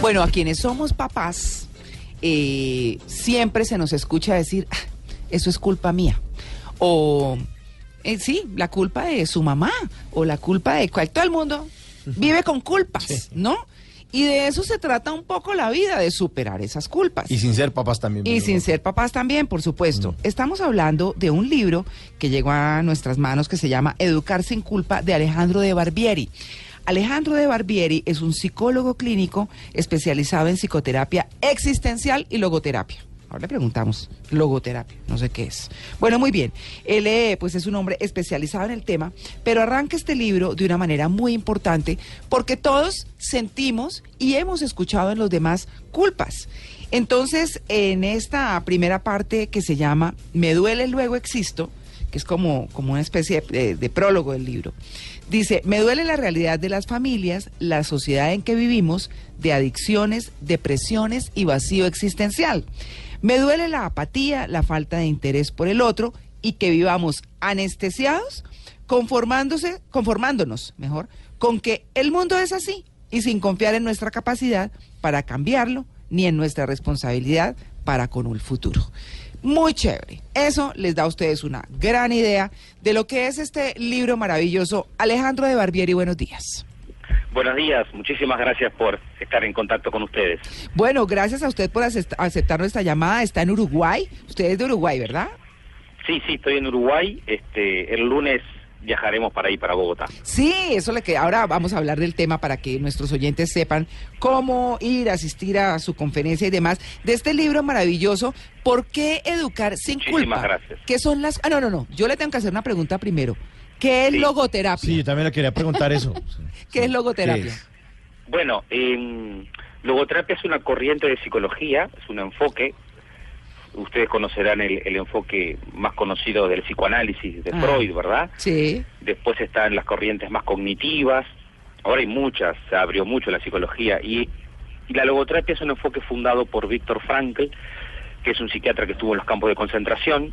Bueno, a quienes somos papás, eh, siempre se nos escucha decir, "Ah, eso es culpa mía. O, eh, sí, la culpa de su mamá. O la culpa de cual. Todo el mundo vive con culpas, ¿no? Y de eso se trata un poco la vida, de superar esas culpas. Y sin ser papás también. Y sin ser papás también, por supuesto. Estamos hablando de un libro que llegó a nuestras manos que se llama Educar sin culpa de Alejandro de Barbieri. Alejandro de Barbieri es un psicólogo clínico especializado en psicoterapia existencial y logoterapia. Ahora le preguntamos, logoterapia, no sé qué es. Bueno, muy bien. Él eh, pues es un hombre especializado en el tema, pero arranca este libro de una manera muy importante porque todos sentimos y hemos escuchado en los demás culpas. Entonces, en esta primera parte que se llama Me duele, luego existo, que es como, como una especie de, de prólogo del libro, dice, me duele la realidad de las familias, la sociedad en que vivimos, de adicciones, depresiones y vacío existencial. Me duele la apatía, la falta de interés por el otro y que vivamos anestesiados, conformándose, conformándonos, mejor, con que el mundo es así y sin confiar en nuestra capacidad para cambiarlo ni en nuestra responsabilidad para con el futuro. Muy chévere. Eso les da a ustedes una gran idea de lo que es este libro maravilloso. Alejandro de Barbieri, buenos días. Buenos días, muchísimas gracias por estar en contacto con ustedes. Bueno, gracias a usted por aceptar nuestra llamada. Está en Uruguay. Usted es de Uruguay, ¿verdad? Sí, sí, estoy en Uruguay. Este, el lunes viajaremos para ahí, para Bogotá. Sí, eso le que ahora vamos a hablar del tema para que nuestros oyentes sepan cómo ir a asistir a su conferencia y demás de este libro maravilloso. ¿Por qué educar sin Muchísimas culpa? gracias. ¿Qué son las? Ah, no, no, no. Yo le tengo que hacer una pregunta primero. ¿Qué es Sí. logoterapia? Sí, yo también le quería preguntar eso. ¿Qué es logoterapia? ¿Qué es? Bueno, em, logoterapia es una corriente de psicología, es un enfoque. Ustedes conocerán el, el enfoque más conocido del psicoanálisis de Ah. Freud, ¿verdad? Sí. Después están las corrientes más cognitivas. Ahora hay muchas, se abrió mucho la psicología. Y, y la logoterapia es un enfoque fundado por Víctor Frankl, que es un psiquiatra que estuvo en los campos de concentración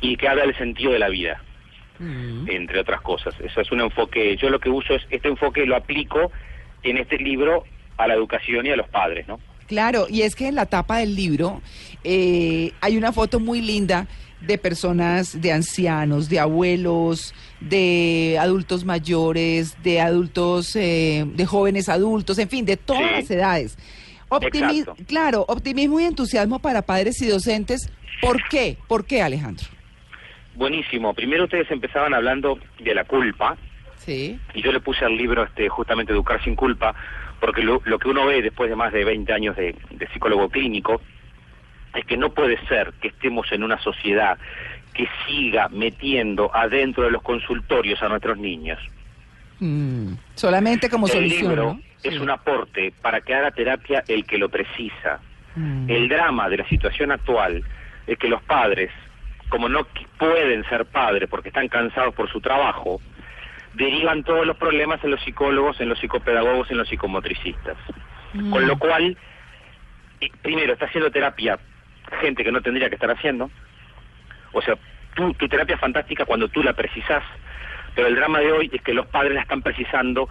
y que habla del sentido de la vida. Mm. entre otras cosas. Eso es un enfoque, yo lo que uso es, este enfoque lo aplico en este libro a la educación y a los padres, ¿no? Claro, y es que en la tapa del libro eh, hay una foto muy linda de personas, de ancianos, de abuelos, de adultos mayores, de adultos, eh, de jóvenes adultos, en fin, de todas Sí. las edades. Optimi- claro, optimismo y entusiasmo para padres y docentes. ¿Por qué? ¿Por qué, Alejandro? Buenísimo. Primero ustedes empezaban hablando de la culpa Sí. y yo le puse al libro este justamente Educar sin culpa porque lo, lo que uno ve después de más de 20 años de, de psicólogo clínico es que no puede ser que estemos en una sociedad que siga metiendo adentro de los consultorios a nuestros niños. Mm, Solamente como el solución. libro ¿no? es Sí. un aporte para que haga terapia el que lo precisa. Mm. El drama de la situación actual es que los padres, como no pueden ser padres porque están cansados por su trabajo, derivan todos los problemas en los psicólogos, en los psicopedagogos, en los psicomotricistas. Mm. Con lo cual, eh, primero, está haciendo terapia gente que no tendría que estar haciendo. O sea, tú, tu terapia es fantástica cuando tú la precisas, pero el drama de hoy es que los padres la están precisando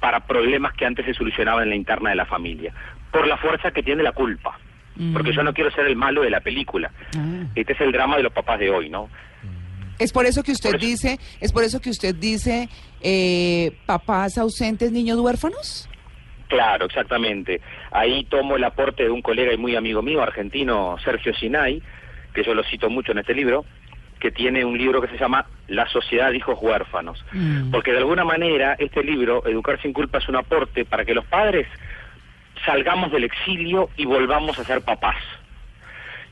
para problemas que antes se solucionaban en la interna de la familia, por la fuerza que tiene la culpa. Mm. Porque yo no quiero ser el malo de la película. Ah. Este es el drama de los papás de hoy, ¿no? Es por eso que usted Por eso- dice, es por eso que usted dice, eh, papás ausentes, niños huérfanos. Claro, exactamente. Ahí tomo el aporte de un colega y muy amigo mío, argentino, Sergio Sinay, que yo lo cito mucho en este libro, que tiene un libro que se llama La sociedad de hijos huérfanos. Mm. Porque de alguna manera este libro, Educar sin culpa, es un aporte para que los padres salgamos del exilio y volvamos a ser papás.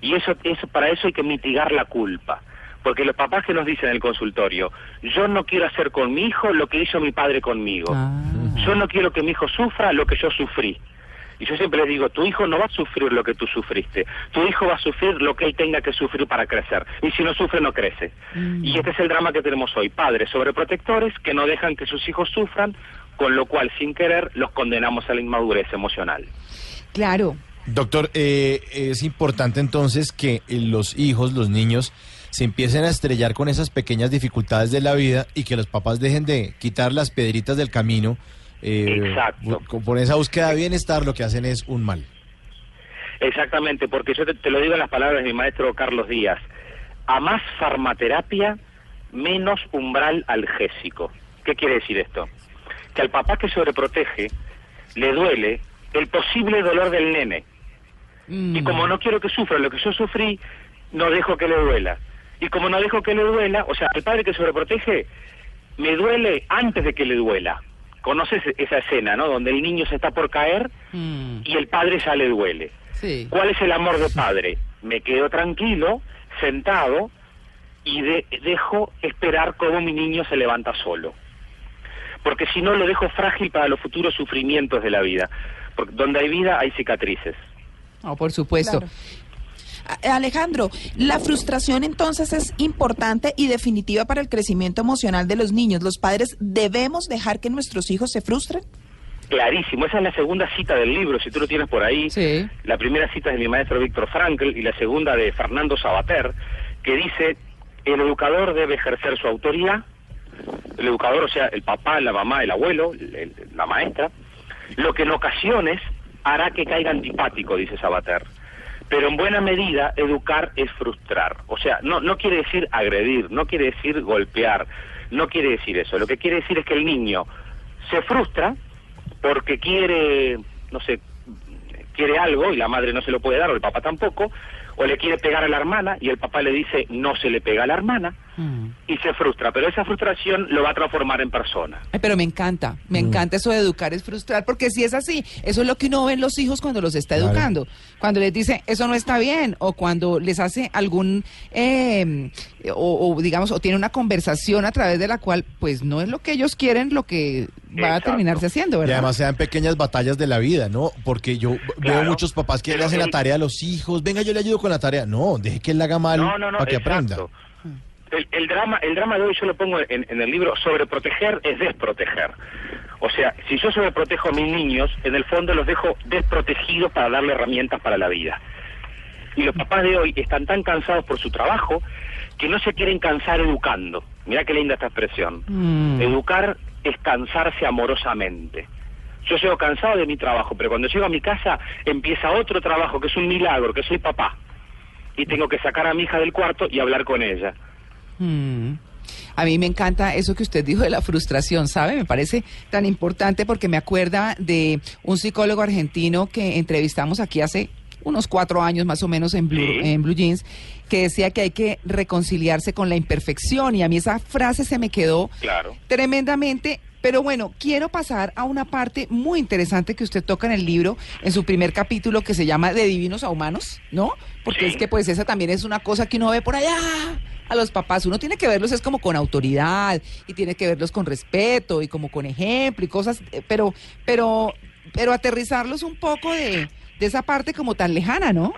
Y eso, eso para eso hay que mitigar la culpa. Porque los papás que nos dicen en el consultorio, yo no quiero hacer con mi hijo lo que hizo mi padre conmigo. Ah. Yo no quiero que mi hijo sufra lo que yo sufrí. Y yo siempre les digo, tu hijo no va a sufrir lo que tú sufriste. Tu hijo va a sufrir lo que él tenga que sufrir para crecer. Y si no sufre, no crece. Mm. Y este es el drama que tenemos hoy. Padres sobreprotectores que no dejan que sus hijos sufran, con lo cual, sin querer, los condenamos a la inmadurez emocional. Claro. Doctor, eh, es importante entonces que eh, los hijos, los niños, se empiecen a estrellar con esas pequeñas dificultades de la vida y que los papás dejen de quitar las piedritas del camino. Eh, Exacto. Por esa búsqueda de bienestar lo que hacen es un mal. Exactamente, porque yo te, te lo digo en las palabras de mi maestro Carlos Díaz. A más farmaterapia, menos umbral algésico. ¿Qué quiere decir esto? Que al papá que sobreprotege le duele el posible dolor del nene. Mm. Y como no quiero que sufra lo que yo sufrí, no dejo que le duela. Y como no dejo que le duela, o sea, el padre que sobreprotege, me duele antes de que le duela. ¿Conoces esa escena, no? Donde el niño se está por caer Mm. y el padre ya le duele. Sí. ¿Cuál es el amor de padre? Me quedo tranquilo, sentado, y de- dejo esperar cómo mi niño se levanta solo. Porque si no, lo dejo frágil para los futuros sufrimientos de la vida. Porque donde hay vida hay cicatrices. No, por supuesto. Claro. A- Alejandro, la frustración entonces es importante y definitiva para el crecimiento emocional de los niños. ¿Los padres debemos dejar que nuestros hijos se frustren? Clarísimo, esa es la segunda cita del libro, si tú lo tienes por ahí. Sí. La primera cita es de mi maestro Víctor Frankl y la segunda de Fernando Sabater, que dice, el educador debe ejercer su autoridad, el educador, o sea, el papá, la mamá, el abuelo, el- el- la maestra, lo que en ocasiones hará que caiga antipático, dice Sabater. Pero en buena medida, educar es frustrar. O sea, no, no quiere decir agredir, no quiere decir golpear, no quiere decir eso. Lo que quiere decir es que el niño se frustra porque quiere, no sé, quiere algo y la madre no se lo puede dar o el papá tampoco, o le quiere pegar a la hermana y el papá le dice no se le pega a la hermana Mm. y se frustra, pero esa frustración lo va a transformar en persona. Ay, pero me encanta, me encanta eso de educar es frustrar, porque si es así, eso es lo que uno ve en los hijos cuando los está Claro. educando, cuando les dice eso no está bien, o cuando les hace algún, eh, o, o, digamos, o tiene una conversación a través de la cual, pues no es lo que ellos quieren, lo que va a terminarse haciendo, Y ¿verdad? además se dan pequeñas batallas de la vida, ¿no? Porque yo veo muchos papás que le hacen la tarea a los hijos. Venga, yo le ayudo con la tarea. No, deje que él la haga mal No, no, no, para que exacto. aprenda. El, el drama, el drama de hoy yo lo pongo en, en el libro, sobreproteger es desproteger. O sea, si yo sobreprotejo a mis niños, en el fondo los dejo desprotegidos para darle herramientas para la vida. Y los papás de hoy están tan cansados por su trabajo que no se quieren cansar educando. Mirá qué linda esta expresión. Mm. Educar es cansarse amorosamente. Yo llego cansado de mi trabajo, pero cuando llego a mi casa empieza otro trabajo que es un milagro, que soy papá. Y tengo que sacar a mi hija del cuarto y hablar con ella. Mm. A mí me encanta eso que usted dijo de la frustración, ¿sabe? Me parece tan importante porque me acuerda de un psicólogo argentino que entrevistamos aquí hace unos cuatro años más o menos en Blue, Sí. en Blue Jeans, que decía que hay que reconciliarse con la imperfección y a mí esa frase se me quedó Claro. tremendamente. Pero bueno, quiero pasar a una parte muy interesante que usted toca en el libro, en su primer capítulo que se llama De Divinos a Humanos, ¿no? Porque Sí. es que pues esa también es una cosa que uno ve por allá a los papás. Uno tiene que verlos es como con autoridad y tiene que verlos con respeto y como con ejemplo y cosas, eh, pero, pero, pero aterrizarlos un poco de, de esa parte como tan lejana, ¿no?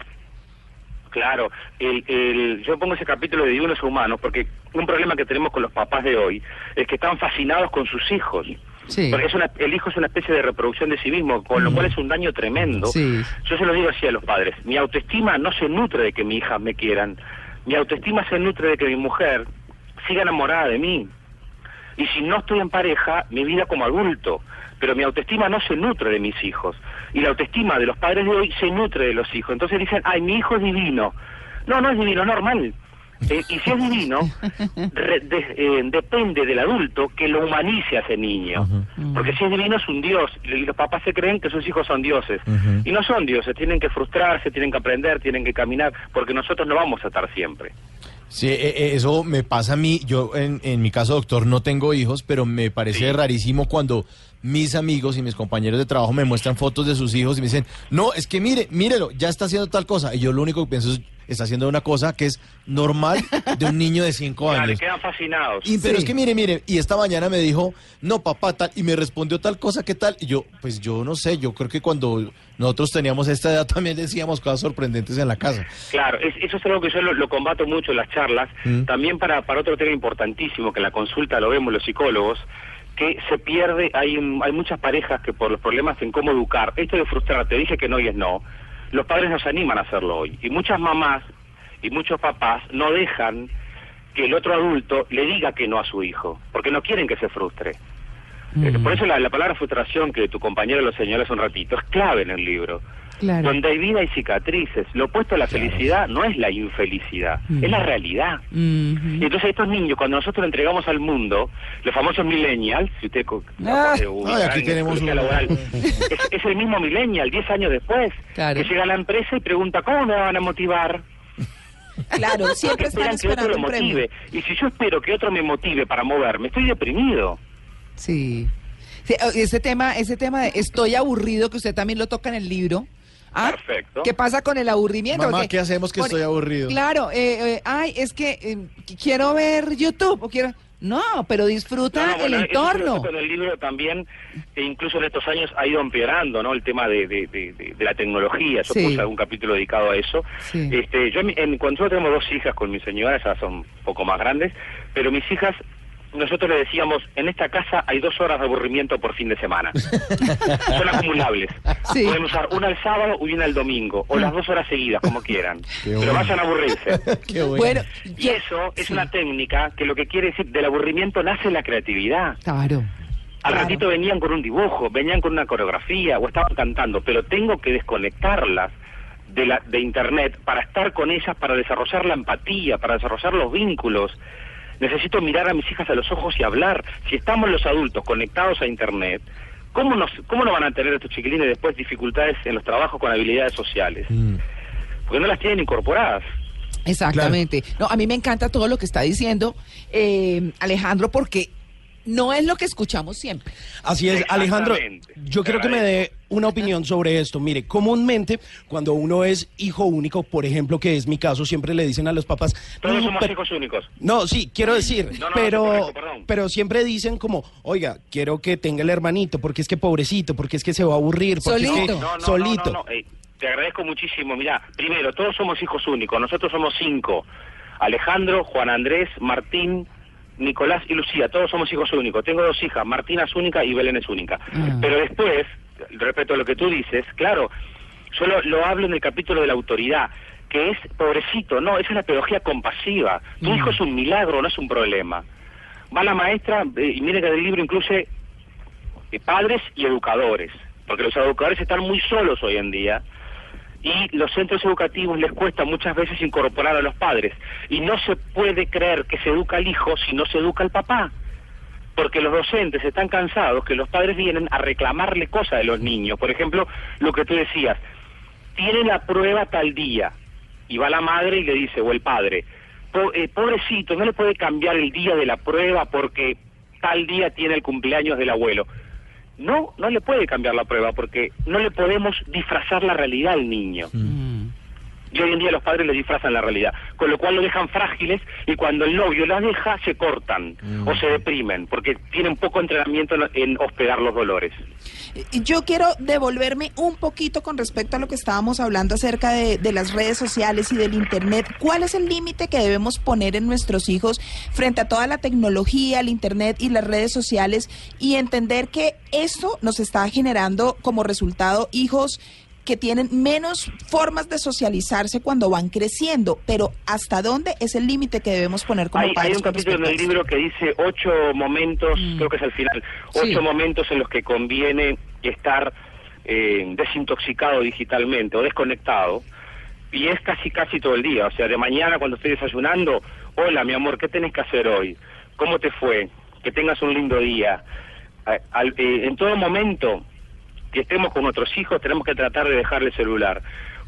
Claro, el, el- yo pongo ese capítulo de divinos humanos porque un problema que tenemos con los papás de hoy es que están fascinados con sus hijos. Sí. Porque es una, el hijo es una especie de reproducción de sí mismo, con lo cual es un daño tremendo. Sí. Yo se lo digo así a los padres, mi autoestima no se nutre de que mi hija me quieran, mi autoestima se nutre de que mi mujer siga enamorada de mí. Y si no estoy en pareja, mi vida como adulto, pero mi autoestima no se nutre de mis hijos. Y la autoestima de los padres de hoy se nutre de los hijos. Entonces dicen, ay, mi hijo es divino. No, no es divino, es normal. Eh, y si es divino, re- de- eh, depende del adulto que lo humanice a ese niño. Porque si es divino es un dios, y los papás se creen que sus hijos son dioses. Y no son dioses, tienen que frustrarse, tienen que aprender, tienen que caminar, porque nosotros no vamos a estar siempre. Sí, eh, eh, eso me pasa a mí. Yo, en, en mi caso, doctor, no tengo hijos, pero me parece Sí. rarísimo cuando mis amigos y mis compañeros de trabajo me muestran fotos de sus hijos y me dicen, no, es que mire, mírelo, ya está haciendo tal cosa. Y yo lo único que pienso es, está haciendo una cosa que es normal de un niño de cinco Ya, le años. quedan fascinados. Y, pero Sí. es que mire, mire, y esta mañana me dijo, no, papá, tal, y me respondió tal cosa, ¿qué tal? Y yo, pues yo no sé, yo creo que cuando nosotros teníamos esta edad también decíamos cosas sorprendentes en la casa. Claro, es- eso es algo que yo lo, lo combato mucho en las charlas, Mm. también para, para otro tema importantísimo que en la consulta lo vemos los psicólogos, que se pierde, hay, un- hay muchas parejas que por los problemas en cómo educar, esto de frustrar, te dije que no y es no, los padres nos animan a hacerlo hoy, y muchas mamás y muchos papás no dejan que el otro adulto le diga que no a su hijo, porque no quieren que se frustre. Mm. Por eso la, la palabra frustración que tu compañero lo señaló hace un ratito es clave en el libro. Claro. Donde hay vida hay cicatrices. Lo opuesto a la felicidad no es la infelicidad, Mm. es la realidad. Ujú. Y entonces estos niños, cuando nosotros entregamos al mundo, los famosos millennials, si usted Ah. Ay, aquí tenemos laboral, es, es el mismo millennial, 10 años después, Claro. que llega a la empresa y pregunta, ¿cómo me van a motivar? Claro, siempre esperan que otro lo motive. Y si yo espero que otro me motive para moverme, estoy deprimido. Sí. Ese tema, ese tema de estoy aburrido, que usted también lo toca en el libro. ¿Ah? Perfecto. ¿Qué pasa con el aburrimiento? Mamá, ¿qué hacemos que estoy aburrido? Claro, eh, eh, ay, es que eh, qu- quiero ver YouTube o quiero... No, pero disfruta No, no, el bueno, entorno. en el libro también, e incluso en estos años ha ido empeorando, ¿no? El tema de, de, de- de- de la tecnología. Yo Sí. puse algún capítulo dedicado a eso. Sí. Este, yo, en mi- en, cuando nosotros tenemos dos hijas con mi señora, ya son un poco más grandes, pero mis hijas, nosotros le decíamos, en esta casa hay dos horas de aburrimiento por fin de semana. son acumulables. Sí. Pueden usar una el sábado y una el domingo, o las dos horas seguidas, como quieran. Qué pero bueno. vayan a aburrirse. Qué bueno. Bueno, Y yo- eso es sí, una técnica que lo que quiere decir, del aburrimiento nace la creatividad. Claro. Al claro. ratito venían con un dibujo, venían con una coreografía o estaban cantando, pero tengo que desconectarlas de, la, de Internet para estar con ellas, para desarrollar la empatía, para desarrollar los vínculos. Necesito mirar a mis hijas a los ojos y hablar. Si estamos los adultos conectados a Internet, ¿cómo, nos, cómo no van a tener estos chiquilines después dificultades en los trabajos con habilidades sociales? Mm. Porque no las tienen incorporadas. Exactamente. No, a mí me encanta todo lo que está diciendo eh, Alejandro porque no es lo que escuchamos siempre. Así es, Alejandro. Yo quiero que me dé una opinión sobre esto. Mire, comúnmente cuando uno es hijo único, por ejemplo, que es mi caso, siempre le dicen a los papás. Todos "No, somos pero- hijos únicos. No, sí, quiero decir, No, no, pero, pero siempre dicen como, oiga, quiero que tenga el hermanito, porque es que pobrecito, porque es que se va a aburrir, porque es Solito. que No, no, solito. no, no, no, eh, te agradezco muchísimo. Mira, primero, todos somos hijos únicos. Nosotros somos cinco. Alejandro, Juan Andrés, Martín, Nicolás y Lucía. Todos somos hijos únicos. Tengo dos hijas. Martina es única y Belén es única. Ah. Pero después, respecto a lo que tú dices, claro, yo lo, lo hablo en el capítulo de la autoridad que es pobrecito, no, es la pedagogía compasiva. Tu Mm. hijo es un milagro, no es un problema. Va la maestra, eh, y mire que el libro incluye eh, padres y educadores, porque los educadores están muy solos hoy en día y los centros educativos les cuesta muchas veces incorporar a los padres y no se puede creer que se educa al hijo si no se educa al papá. Porque los docentes están cansados que los padres vienen a reclamarle cosas de los niños. Por ejemplo, lo que tú decías, tiene la prueba tal día. Y va la madre y le dice, o el padre, "Po- eh, pobrecito, no le puede cambiar el día de la prueba porque tal día tiene el cumpleaños del abuelo. No, no le puede cambiar la prueba porque no le podemos disfrazar la realidad al niño. Y hoy en día los padres le disfrazan la realidad, con lo cual lo dejan frágiles y cuando el novio la deja se cortan o se deprimen porque tienen poco entrenamiento en, hospedar los dolores. Y Yo quiero devolverme un poquito con respecto a lo que estábamos hablando acerca de, las redes sociales y del Internet. ¿Cuál es el límite que debemos poner en nuestros hijos frente a toda la tecnología, el Internet y las redes sociales y entender que esto nos está generando como resultado hijos que tienen menos formas de socializarse cuando van creciendo, pero ¿hasta dónde es el límite que debemos poner como Hay, hay padres un con capítulo en el libro que dice ocho momentos, creo que es el final, Sí. ocho momentos en los que conviene estar eh, desintoxicado digitalmente o desconectado. Y es casi, casi todo el día. O sea, de mañana cuando estoy desayunando, hola, mi amor, ¿qué tenés que hacer hoy? ¿Cómo te fue? Que tengas un lindo día. Al- eh, en todo momento que estemos con nuestros hijos tenemos que tratar de dejarle el celular.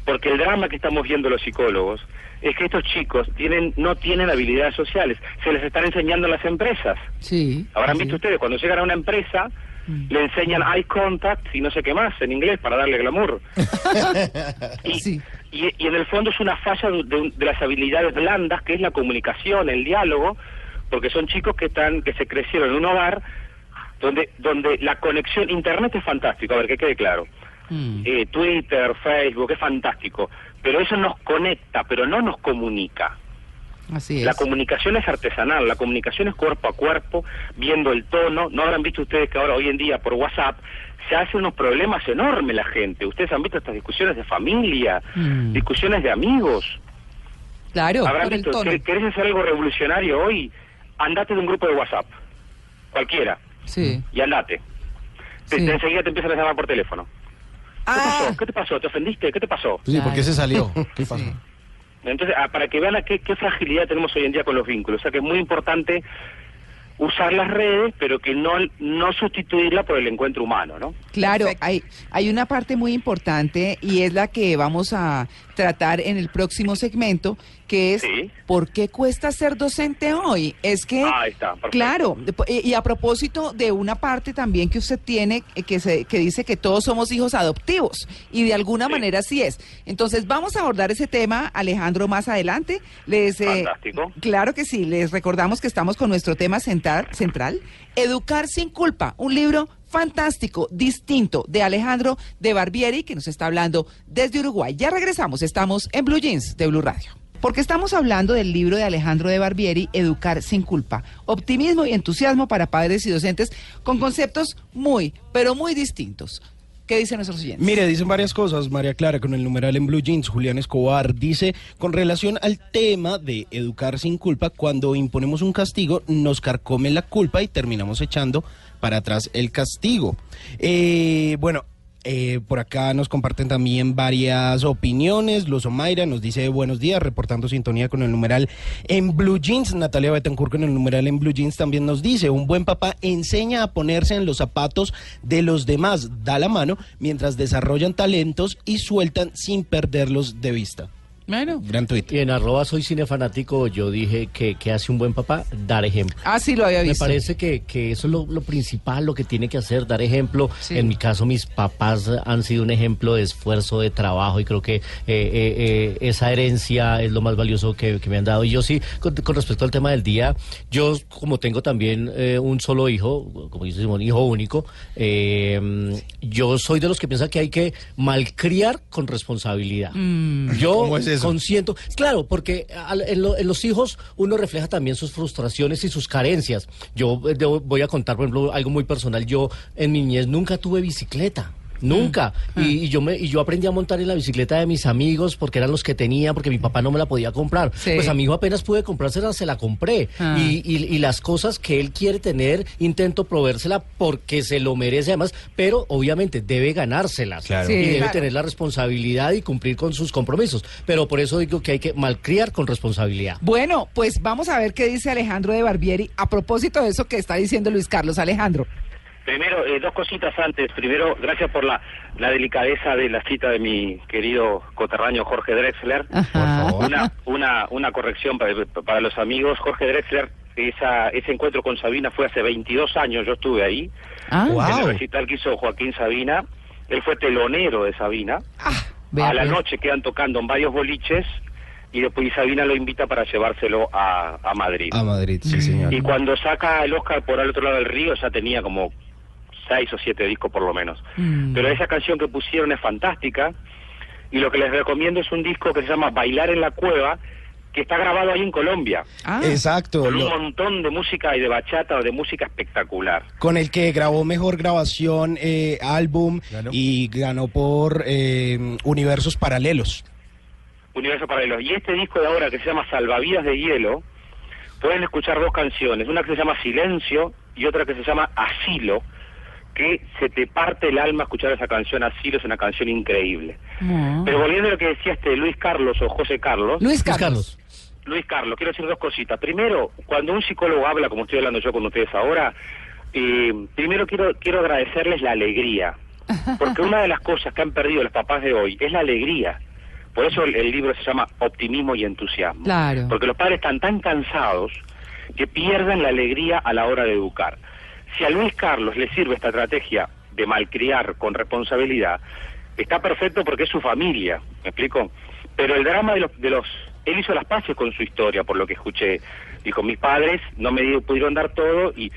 Porque el drama que estamos viendo los psicólogos es que estos chicos tienen no tienen habilidades sociales. Se les están enseñando en las empresas. Sí. Habrán sí. visto ustedes, cuando llegan a una empresa, Mm. le enseñan eye contact y no sé qué más en inglés para darle glamour. y, Sí. y, y en el fondo es una falla de, de- de las habilidades blandas, que es la comunicación, el diálogo, porque son chicos que están que se crecieron en un hogar donde donde la conexión internet es fantástico, a ver que quede claro. Mm. Eh, Twitter, Facebook, es fantástico, pero eso nos conecta, pero no nos comunica. Así es. La comunicación es artesanal, la comunicación es cuerpo a cuerpo, viendo el tono. No habrán visto ustedes que ahora, hoy en día, por WhatsApp, se hacen unos problemas enormes la gente. Ustedes han visto estas discusiones de familia, Mm. discusiones de amigos. Claro, Habrán por el visto, tono. ¿quer- ¿querés hacer algo revolucionario hoy? Andate de un grupo de WhatsApp, cualquiera, Sí. y andate. Te- Sí. te- enseguida te empiezan a llamar por teléfono. ¿Qué Ah, pasó? ¿Qué te pasó? ¿Te ofendiste? ¿Qué te pasó? Pues sí, ¿por qué se salió? ¿Qué pasó? Sí. Entonces, ah, para que vean a qué, qué fragilidad tenemos hoy en día con los vínculos. O sea que es muy importante usar las redes, pero que no, no sustituirla por el encuentro humano, ¿no? Claro, hay, hay una parte muy importante y es la que vamos a tratar en el próximo segmento, que es Sí. ¿por qué cuesta ser docente hoy? Es que, Ah, está, claro, y a propósito de una parte también que usted tiene, eh, que, se, que dice que todos somos hijos adoptivos, y de alguna Sí. manera sí es. Entonces vamos a abordar ese tema, Alejandro, más adelante. Les, eh, Fantástico. Claro que sí, les recordamos que estamos con nuestro tema central, central, Educar sin culpa, un libro fantástico, distinto, de Alejandro de Barbieri, que nos está hablando desde Uruguay. Ya regresamos, estamos en Blue Jeans de Blue Radio. Porque estamos hablando del libro de Alejandro de Barbieri, Educar sin culpa, optimismo y entusiasmo para padres y docentes con conceptos muy, pero muy distintos. ¿Qué dicen nuestros oyentes? Mire, dicen varias cosas, María Clara, con el numeral en Blue Jeans. Julián Escobar dice, con relación al tema de educar sin culpa, cuando imponemos un castigo, nos carcome la culpa y terminamos echando para atrás el castigo. Eh, bueno. Eh, por acá nos comparten también varias opiniones. Luz Omaira nos dice buenos días, reportando sintonía con el numeral en Blue Jeans. Natalia Betancourt con el numeral en Blue Jeans también nos dice, un buen papá enseña a ponerse en los zapatos de los demás, da la mano, mientras desarrollan talentos y sueltan sin perderlos de vista. Bueno. Gran tweet. Y en arroba soy cinefanático yo dije que, que hace un buen papá dar ejemplo. Ah, sí, lo había Me visto. parece que, que eso es lo, lo principal, lo que tiene que hacer, dar ejemplo. Sí. En mi caso, mis papás han sido un ejemplo de esfuerzo, de trabajo, y creo que eh, eh, eh, esa herencia es lo más valioso que, que me han dado. Y yo sí, con, con respecto al tema del día, yo como tengo también eh, un solo hijo, como dice Simón, hijo único, eh, yo soy de los que piensan que hay que malcriar con responsabilidad. Yo ¿Cómo es eso? consiento. Claro, porque en, lo- en los hijos uno refleja también sus frustraciones y sus carencias. Yo eh, debo- voy a contar, por ejemplo, algo muy personal. Yo en mi niñez nunca tuve bicicleta. Nunca. Y, y yo me, y yo aprendí a montar en la bicicleta de mis amigos porque eran los que tenía, porque mi papá no me la podía comprar. Sí. Pues a mi hijo apenas pude comprársela, se la compré. Ah. Y, y- y las cosas que él quiere tener, intento proveérsela porque se lo merece además, pero obviamente debe ganárselas. Claro. Sí, y debe claro. tener la responsabilidad y cumplir con sus compromisos. Pero por eso digo que hay que malcriar con responsabilidad. Bueno, pues vamos a ver qué dice Alejandro de Barbieri a propósito de eso que está diciendo Luis Carlos. Alejandro. Primero, eh, dos cositas antes. Primero, gracias por la, la delicadeza de la cita de mi querido coterráneo Jorge Drexler. Ajá. Una, una, una corrección para, para los amigos. Jorge Drexler, esa, ese encuentro con Sabina fue hace 22 años, yo estuve ahí. Ah, Wow. En el recital que hizo Joaquín Sabina. Él fue telonero de Sabina. ah, a la pues. noche quedan tocando en varios boliches y después Sabina lo invita para llevárselo a, a Madrid. A Madrid, sí, señor. Y cuando saca el Oscar por al otro lado del río ya tenía como seis o siete discos por lo menos. Mm. Pero esa canción que pusieron es fantástica y lo que les recomiendo es un disco que se llama Bailar en la Cueva que está grabado ahí en Colombia. Ah, Exacto. Con un lo- montón de música y de bachata o de música espectacular. con el que grabó mejor grabación, eh, álbum Ganó. y ganó por eh, Universos Paralelos. Universo Paralelo. Y este disco de ahora que se llama Salvavidas de Hielo, pueden escuchar dos canciones, una que se llama Silencio y otra que se llama Asilo, que se te parte el alma escuchar esa canción Asilo, es una canción increíble. no. Pero volviendo a lo que decía este Luis Carlos o José Carlos, Luis. Carlos. Luis Carlos, quiero decir dos cositas. Primero, cuando un psicólogo habla, como estoy hablando yo con ustedes ahora, eh, primero quiero, quiero agradecerles la alegría. Porque una de las cosas que han perdido los papás de hoy es la alegría. Por eso el, el libro se llama Optimismo y Entusiasmo. Claro. Porque los padres están tan cansados que pierden la alegría a la hora de educar. Si a Luis Carlos le sirve esta estrategia de malcriar con responsabilidad, está perfecto porque es su familia, ¿me explico? Pero el drama de los, de los... Él hizo las paces con su historia, por lo que escuché. Dijo, mis padres no me di- pudieron dar todo y,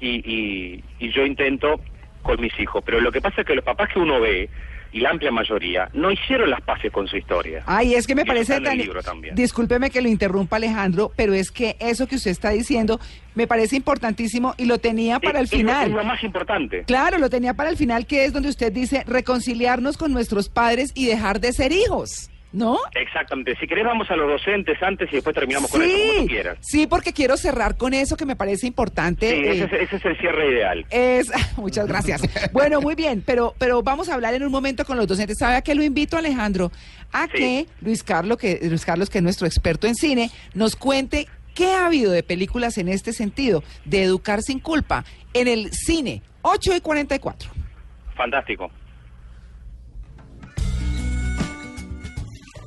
y, y, y yo intento con mis hijos. Pero lo que pasa es que los papás que uno ve, y la amplia mayoría, no hicieron las paces con su historia. Ay, es que me Y parece tan... Discúlpeme que lo interrumpa Alejandro, pero es que eso que usted está diciendo me parece importantísimo y lo tenía para el Es- final. Es lo más importante. Claro, lo tenía para el final, que es donde usted dice reconciliarnos con nuestros padres y dejar de ser hijos. ¿No? Exactamente. Si querés vamos a los docentes antes y después terminamos con eso, como tú quieras. sí, porque quiero cerrar con eso que me parece importante. Sí, ese, eh, es- ese es el cierre ideal. Es, muchas gracias. Bueno, muy bien, pero, pero vamos a hablar en un momento con los docentes. ¿Sabe a qué lo invito, Alejandro? A Sí. que Luis Carlos, que Luis Carlos, que es nuestro experto en cine, nos cuente qué ha habido de películas en este sentido, de educar sin culpa, en el cine. 8 y 44. Fantástico.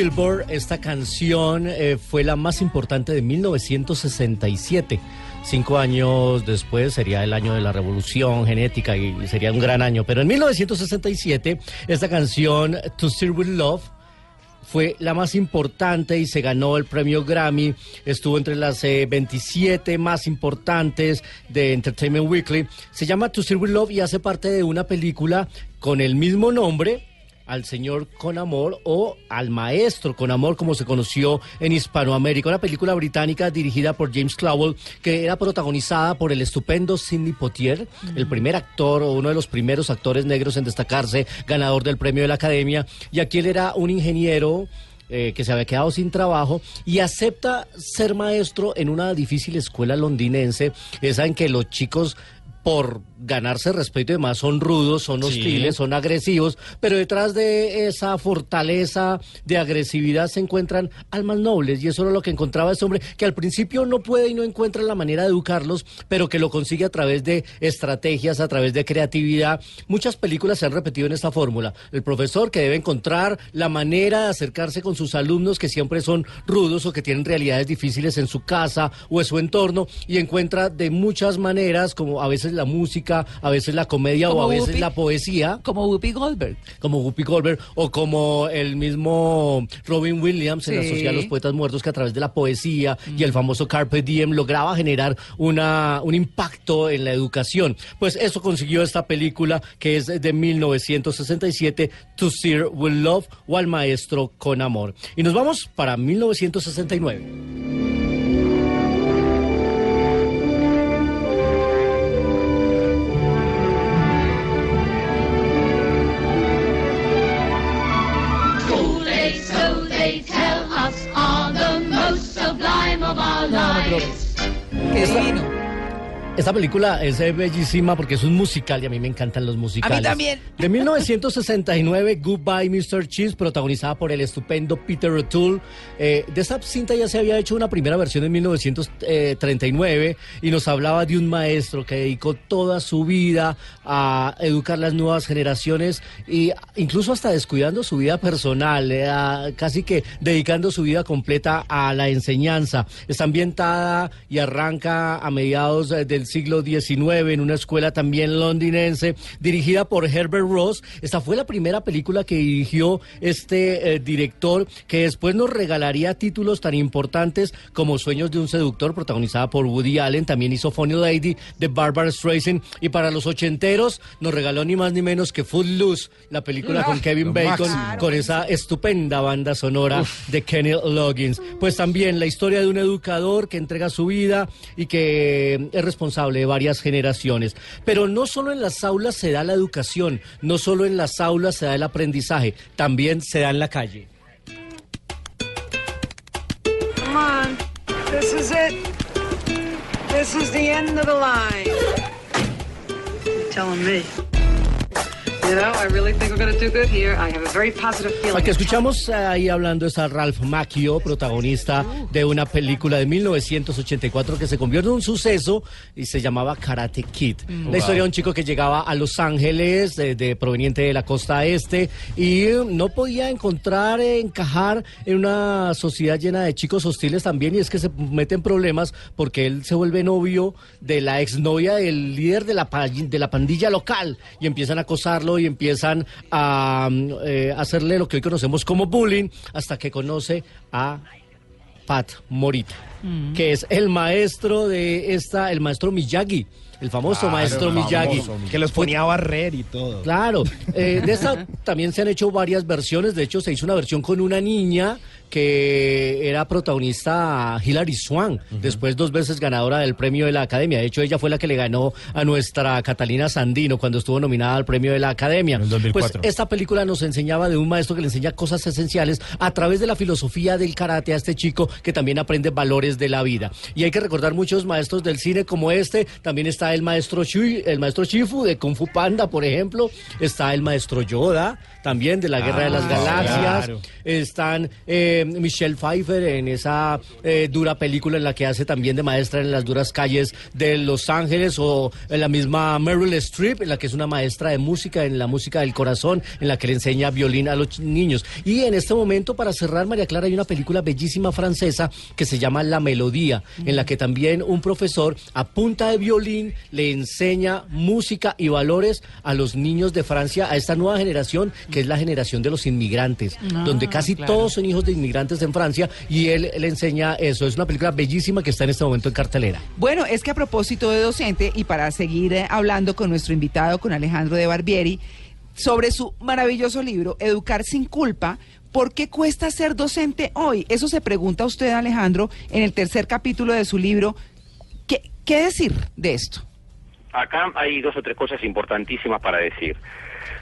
Billboard, esta canción eh, fue la más importante de 1967. Cinco años después sería el año de la revolución genética y sería un gran año. Pero en 1967, esta canción, To Steer With Love, fue la más importante y se ganó el premio Grammy. Estuvo entre las eh, 27 más importantes de Entertainment Weekly. Se llama To Steer With Love y hace parte de una película con el mismo nombre al señor con amor o al maestro con amor como se conoció en Hispanoamérica, una película británica dirigida por James Clowell que era protagonizada por el estupendo Sidney Poitier, el primer actor o uno de los primeros actores negros en destacarse, ganador del premio de la Academia. Y aquí él era un ingeniero eh, que se había quedado sin trabajo y acepta ser maestro en una difícil escuela londinense, esa en que los chicos por ganarse respeto y demás son rudos, son hostiles, son agresivos, pero detrás de esa fortaleza de agresividad se encuentran almas nobles y eso era lo que encontraba este hombre que al principio no puede y no encuentra la manera de educarlos, pero que lo consigue a través de estrategias, a través de creatividad. Muchas películas se han repetido en esta fórmula. El profesor que debe encontrar la manera de acercarse con sus alumnos que siempre son rudos o que tienen realidades difíciles en su casa o en su entorno y encuentra de muchas maneras, como a veces la música, a veces la comedia o a veces Whoopi. la poesía Como Whoopi Goldberg. como Whoopi Goldberg o como el mismo Robin Williams en la. Sociedad de los Poetas Muertos que a través de la poesía y el famoso Carpe Diem lograba generar una, un impacto en la educación. Pues eso consiguió esta película que es de 1967, To Steer With Love o Al Maestro con Amor. Y nos vamos para 1969. Esta película es eh, bellísima porque es un musical y a mí me encantan los musicales. también. De 1969, Goodbye Mr. Cheese, protagonizada por el estupendo Peter O'Toole. Eh, de esta cinta ya se había hecho una primera versión en 1939 y nos hablaba de un maestro que dedicó toda su vida a educar las nuevas generaciones e incluso hasta descuidando su vida personal, eh, a- casi que dedicando su vida completa a la enseñanza. Está ambientada y arranca a mediados del siglo XIX en una escuela también londinense dirigida por Herbert Ross. Esta fue la primera película que dirigió este eh, director que después nos regalaría títulos tan importantes como Sueños de un seductor protagonizada por Woody Allen. También hizo Funny Lady de Barbara Streisand y para los ochenteros nos regaló ni más ni menos que Footloose, la película con Kevin Bacon máximo. con esa estupenda banda sonora de Kenny Loggins. Pues también la historia de un educador que entrega su vida y que es responsable de varias generaciones. Pero no solo en las aulas se da la educación, no solo en las aulas se da el aprendizaje, también se da en la calle. Come on. This is it. This is the end of the line. You're telling me. Al que escuchamos ahí hablando es a Ralph Macchio, protagonista de una película de 1984 que se convirtió en un suceso y se llamaba Karate Kid. La historia de un chico que llegaba a Los Ángeles, de, de- proveniente de la costa este, y eh, no podía encontrar, eh, encajar en una sociedad llena de chicos hostiles también, y es que se mete en problemas porque él se vuelve novio de la exnovia del líder de la, de la pandilla local y empiezan a acosarlo y empiezan a mm, eh, hacerle lo que hoy conocemos como bullying hasta que conoce a Pat Morita, que es el maestro de esta, el maestro Miyagi, el famoso maestro Miyagi. Que los ponía a barrer y todo. Claro, eh, de esta también se han hecho varias versiones. De hecho, se hizo una versión con una niña que era protagonista Hilary Swan, después dos veces ganadora del premio de la Academia. De hecho, ella fue la que le ganó a nuestra Catalina Sandino cuando estuvo nominada al premio de la Academia. En el 2004. Pues esta película nos enseñaba de un maestro que le enseña cosas esenciales a través de la filosofía del karate a este chico que también aprende valores de la vida. Y hay que recordar muchos maestros del cine como este. También está el maestro Shui, el maestro Shifu de Kung Fu Panda, por ejemplo. Está el maestro Yoda, también de la Guerra de las Galaxias. claro. Están eh, Michelle Pfeiffer en esa eh, dura película en la que hace también de maestra en las duras calles de Los Ángeles o en la misma Meryl Streep, en la que es una maestra de música, en la música del corazón, en la que le enseña violín a los niños. Y en este momento, para cerrar, María Clara, hay una película bellísima francesa que se llama La Melodía, en la que también un profesor a punta de violín le enseña música y valores a los niños de Francia, a esta nueva generación que es la generación de los inmigrantes, donde casi claro. todos son hijos de inmigrantes en Francia y él le enseña eso. Es una película bellísima que está en este momento en cartelera. Bueno, es que a propósito de docente y para seguir eh, hablando con nuestro invitado, con Alejandro de Barbieri, sobre su maravilloso libro, Educar sin culpa, ¿por qué cuesta ser docente hoy? Eso se pregunta usted, Alejandro, en el tercer capítulo de su libro. ¿Qué, qué decir de esto? Acá hay dos o tres cosas importantísimas para decir.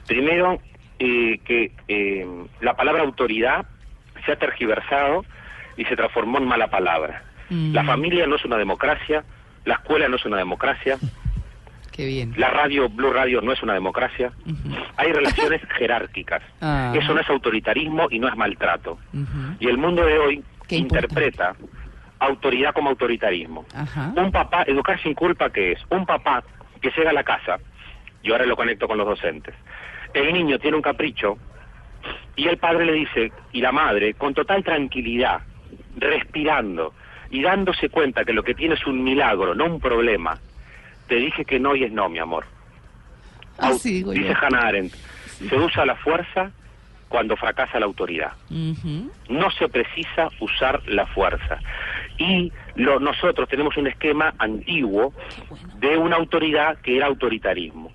Primero, eh, que eh, la palabra autoridad se ha tergiversado y se transformó en mala palabra. La familia no es una democracia, la escuela no es una democracia, Qué bien. la radio, Blue Radio no es una democracia. Hay relaciones jerárquicas. Ah. Eso no es autoritarismo y no es maltrato. Y el mundo de hoy Qué interpreta autoridad como autoritarismo. Ajá. Un papá, educar sin culpa, ¿qué es? Un papá que llega a la casa, yo ahora lo conecto con los docentes, el niño tiene un capricho y el padre le dice, y la madre, con total tranquilidad, respirando y dándose cuenta que lo que tiene es un milagro, no un problema, te dije que no y es no, mi amor. Así yo. dice Hannah Arendt, se usa la fuerza cuando fracasa la autoridad no se precisa usar la fuerza. Y lo- nosotros tenemos un esquema antiguo de una autoridad que era autoritarismo.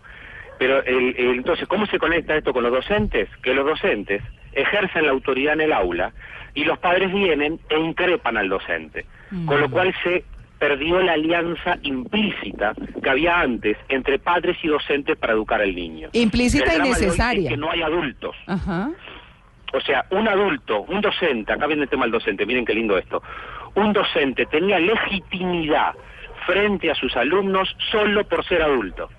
Pero el- el- entonces, ¿cómo se conecta esto con los docentes? Que los docentes ejercen la autoridad en el aula y los padres vienen e increpan al docente. Con lo cual se perdió la alianza implícita que había antes entre padres y docentes para educar al niño. Implícita y hoy es necesaria. que no hay adultos. Ajá. O sea, un adulto, un docente, acá viene el tema del docente, miren qué lindo esto. Un docente tenía legitimidad frente a sus alumnos solo por ser adulto.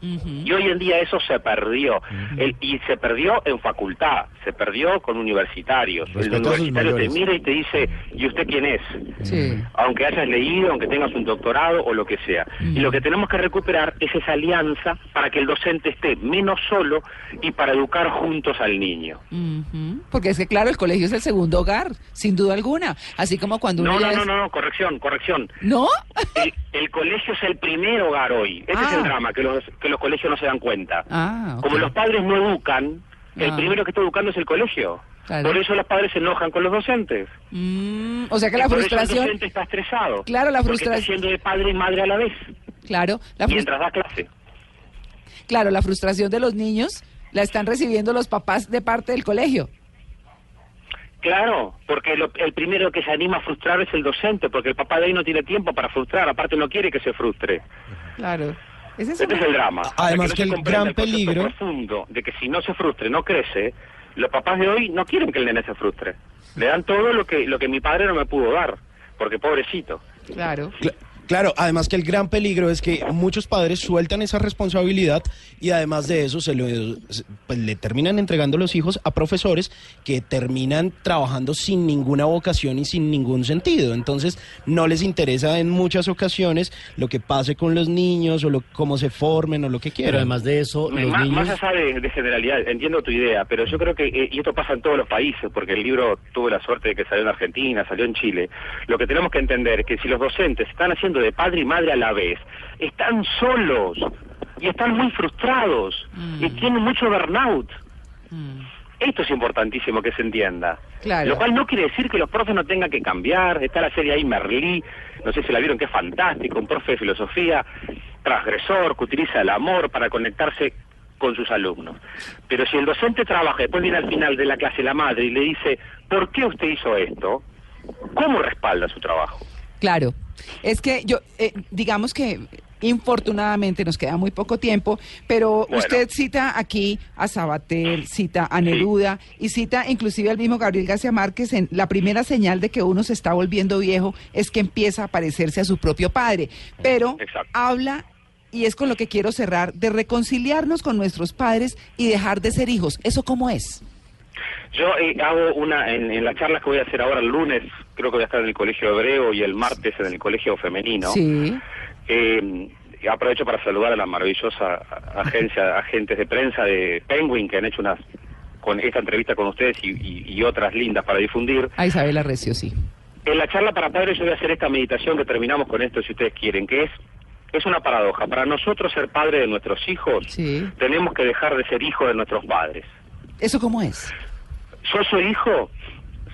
Y hoy en día eso se perdió. El- y se perdió en facultad, se perdió con universitarios. Respeto a el universitario te mira y te dice, ¿y usted quién es? Sí. Aunque hayas leído, aunque tengas un doctorado o lo que sea. Y lo que tenemos que recuperar es esa alianza para que el docente esté menos solo y para educar juntos al niño. Porque es que, claro, el colegio es el segundo hogar, sin duda alguna. Así como cuando uno No, no, no, es- no, no, corrección, corrección. ¿No? El, el colegio es el primer hogar hoy. Ese es Ah. el drama, que los, que los colegios no se dan cuenta. Ah. Como los padres no educan, el Ah. primero que está educando es el colegio. Claro. Por eso los padres se enojan con los docentes. Mm, o sea que Y la por eso el frustración, docente está estresado. Claro, la porque está frustración- siendo de padre y madre a la vez, claro, la mientras da clase. claro, la frustración de los niños la están recibiendo los papás de parte del colegio. Claro, porque lo- el primero que se anima a frustrar es el docente, porque el papá de ahí no tiene tiempo para frustrar, aparte no quiere que se frustre. Claro. Ese es Este es el drama. Además Hasta que no se el gran el peligro- profundo de que si no se frustre, no crece, los papás de hoy no quieren que el nene se frustre. Le dan todo lo que lo que mi padre no me pudo dar, porque pobrecito. Claro. Cla- Claro, además que el gran peligro es que muchos padres sueltan esa responsabilidad y además de eso se lo, se- pues, le terminan entregando los hijos a profesores que terminan trabajando sin ninguna vocación y sin ningún sentido. Entonces no les interesa en muchas ocasiones lo que pase con los niños o lo, cómo se formen o lo que quieran. Pero además de eso, los más, niños... más allá de, de generalidad, entiendo tu idea, pero yo creo que, eh, y esto pasa en todos los países, porque el libro tuve la suerte de que salió en Argentina, salió en Chile, lo que tenemos que entender es que si los docentes están haciendo de padre y madre a la vez, están solos y están muy frustrados y tienen mucho burnout. Esto es importantísimo que se entienda. Claro. Lo cual no quiere decir que los profes no tengan que cambiar. Está la serie ahí Merlí, no sé si la vieron, que es fantástico, un profe de filosofía transgresor que utiliza el amor para conectarse con sus alumnos. Pero si el docente trabaja, después viene al final de la clase la madre y le dice, ¿por qué usted hizo esto? ¿Cómo respalda su trabajo? Claro, es que yo, eh, digamos que infortunadamente nos queda muy poco tiempo, pero Bueno. usted cita aquí a Sabater, cita a Neruda y cita inclusive al mismo Gabriel García Márquez en la primera señal de que uno se está volviendo viejo es que empieza a parecerse a su propio padre, pero Exacto. habla y es con lo que quiero cerrar de reconciliarnos con nuestros padres y dejar de ser hijos. ¿Eso cómo es? Yo eh, hago una, en, en las charlas que voy a hacer ahora el lunes, creo que voy a estar en el colegio hebreo y el martes en el colegio femenino. Sí. Eh, aprovecho para saludar a la maravillosa agencia, agentes de prensa de Penguin que han hecho unas con esta entrevista con ustedes y, y- y otras lindas para difundir. A Isabela Recio, sí. En la charla para padres yo voy a hacer esta meditación que terminamos con esto si ustedes quieren, que es es una paradoja. Para nosotros ser padre de nuestros hijos, Sí. tenemos que dejar de ser hijos de nuestros padres. ¿Eso cómo es? Yo soy hijo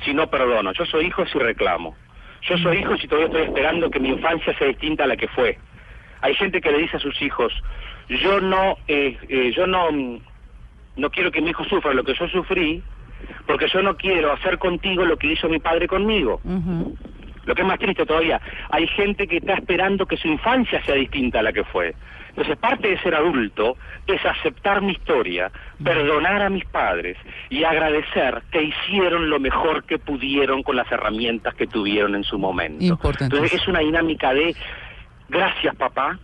si no perdono, yo soy hijo si reclamo. Yo soy hijo si todavía estoy esperando que mi infancia sea distinta a la que fue. Hay gente que le dice a sus hijos, yo no, eh, eh, yo no, mm, no quiero que mi hijo sufra lo que yo sufrí, porque yo no quiero hacer contigo lo que hizo mi padre conmigo. Lo que es más triste todavía, hay gente que está esperando que su infancia sea distinta a la que fue. Entonces, parte de ser adulto es aceptar mi historia, perdonar a mis padres y agradecer que hicieron lo mejor que pudieron con las herramientas que tuvieron en su momento. Entonces, es una dinámica de gracias papá,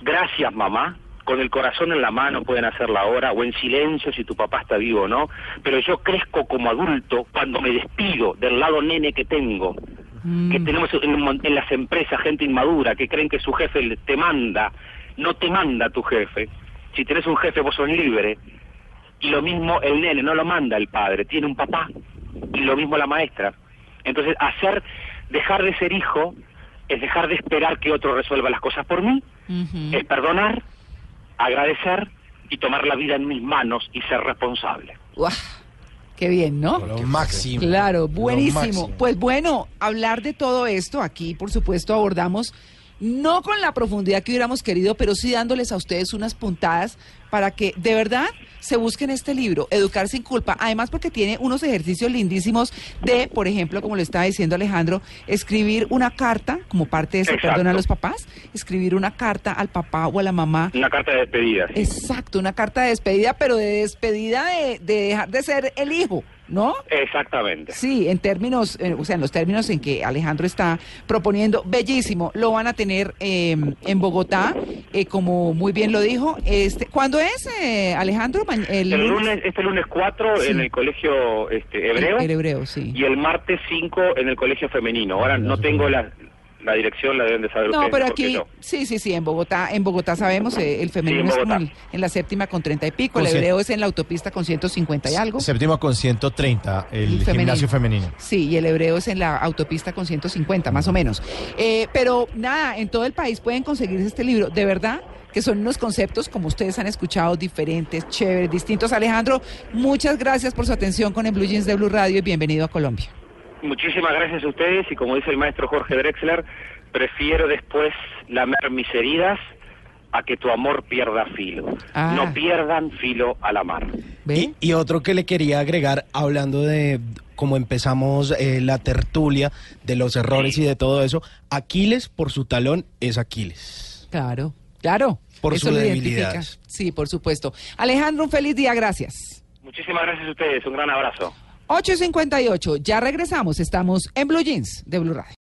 gracias mamá, con el corazón en la mano pueden hacerla ahora o en silencio si tu papá está vivo o no, pero yo crezco como adulto cuando me despido del lado nene que tengo que tenemos en, en las empresas gente inmadura que creen que su jefe te manda, no te manda tu jefe. Si tenés un jefe vos sos libre. Y lo mismo el nene, no lo manda el padre, tiene un papá. Y lo mismo la maestra. Entonces, hacer, dejar de ser hijo es dejar de esperar que otro resuelva las cosas por mí, es perdonar, agradecer y tomar la vida en mis manos y ser responsable. Uah, qué bien, ¿no? Lo máximo. Claro, buenísimo. máximo. Pues bueno, hablar de todo esto aquí, por supuesto, abordamos no con la profundidad que hubiéramos querido, pero sí dándoles a ustedes unas puntadas para que de verdad se busquen este libro, Educar sin culpa, además porque tiene unos ejercicios lindísimos de, por ejemplo, como le estaba diciendo Alejandro, escribir una carta como parte de Exacto. perdón a los papás, escribir una carta al papá o a la mamá Una carta de despedida. sí. Exacto, una carta de despedida, pero de despedida de, de dejar de ser el hijo, ¿no? Exactamente. Sí, en términos, eh, o sea, en los términos en que Alejandro está proponiendo, bellísimo. Lo van a tener eh, en Bogotá, eh, como muy bien lo dijo. Este, ¿Cuándo es, eh, Alejandro? Ma- El lunes, este lunes 4 Sí. en el colegio este, hebreo El, el hebreo, sí. y el martes 5 en el colegio femenino. Ahora no tengo la, la dirección, la deben de saber No, ustedes pero aquí, sí, sí, sí, en Bogotá, en Bogotá sabemos, eh, el femenino Sí, en es como en, la séptima con 30 y pico, el Con hebreo es en la autopista con 150 y algo. Séptima con 130, el, El femenino. gimnasio femenino. Sí, y el hebreo es en la autopista con 150, más o menos. Eh, pero nada, en todo el país pueden conseguirse este libro. De verdad que son unos conceptos, como ustedes han escuchado, diferentes, chéveres, distintos. Alejandro, muchas gracias por su atención con el Blue Jeans de Blue Radio y bienvenido a Colombia. Muchísimas gracias a ustedes y como dice el maestro Jorge Drexler, prefiero después lamer mis heridas a que tu amor pierda filo. Ah. No pierdan filo al amar. ¿Ve? Y, y otro que le quería agregar, hablando de cómo empezamos eh, la tertulia, de los errores y de todo eso, Aquiles por su talón es Aquiles. Claro, claro. Por Eso su lo debilidad. identifica. Sí, por supuesto. Alejandro, un feliz día, gracias. Muchísimas gracias a ustedes, un gran abrazo. 8.58, ya regresamos, estamos en Blue Jeans de Blue Radio.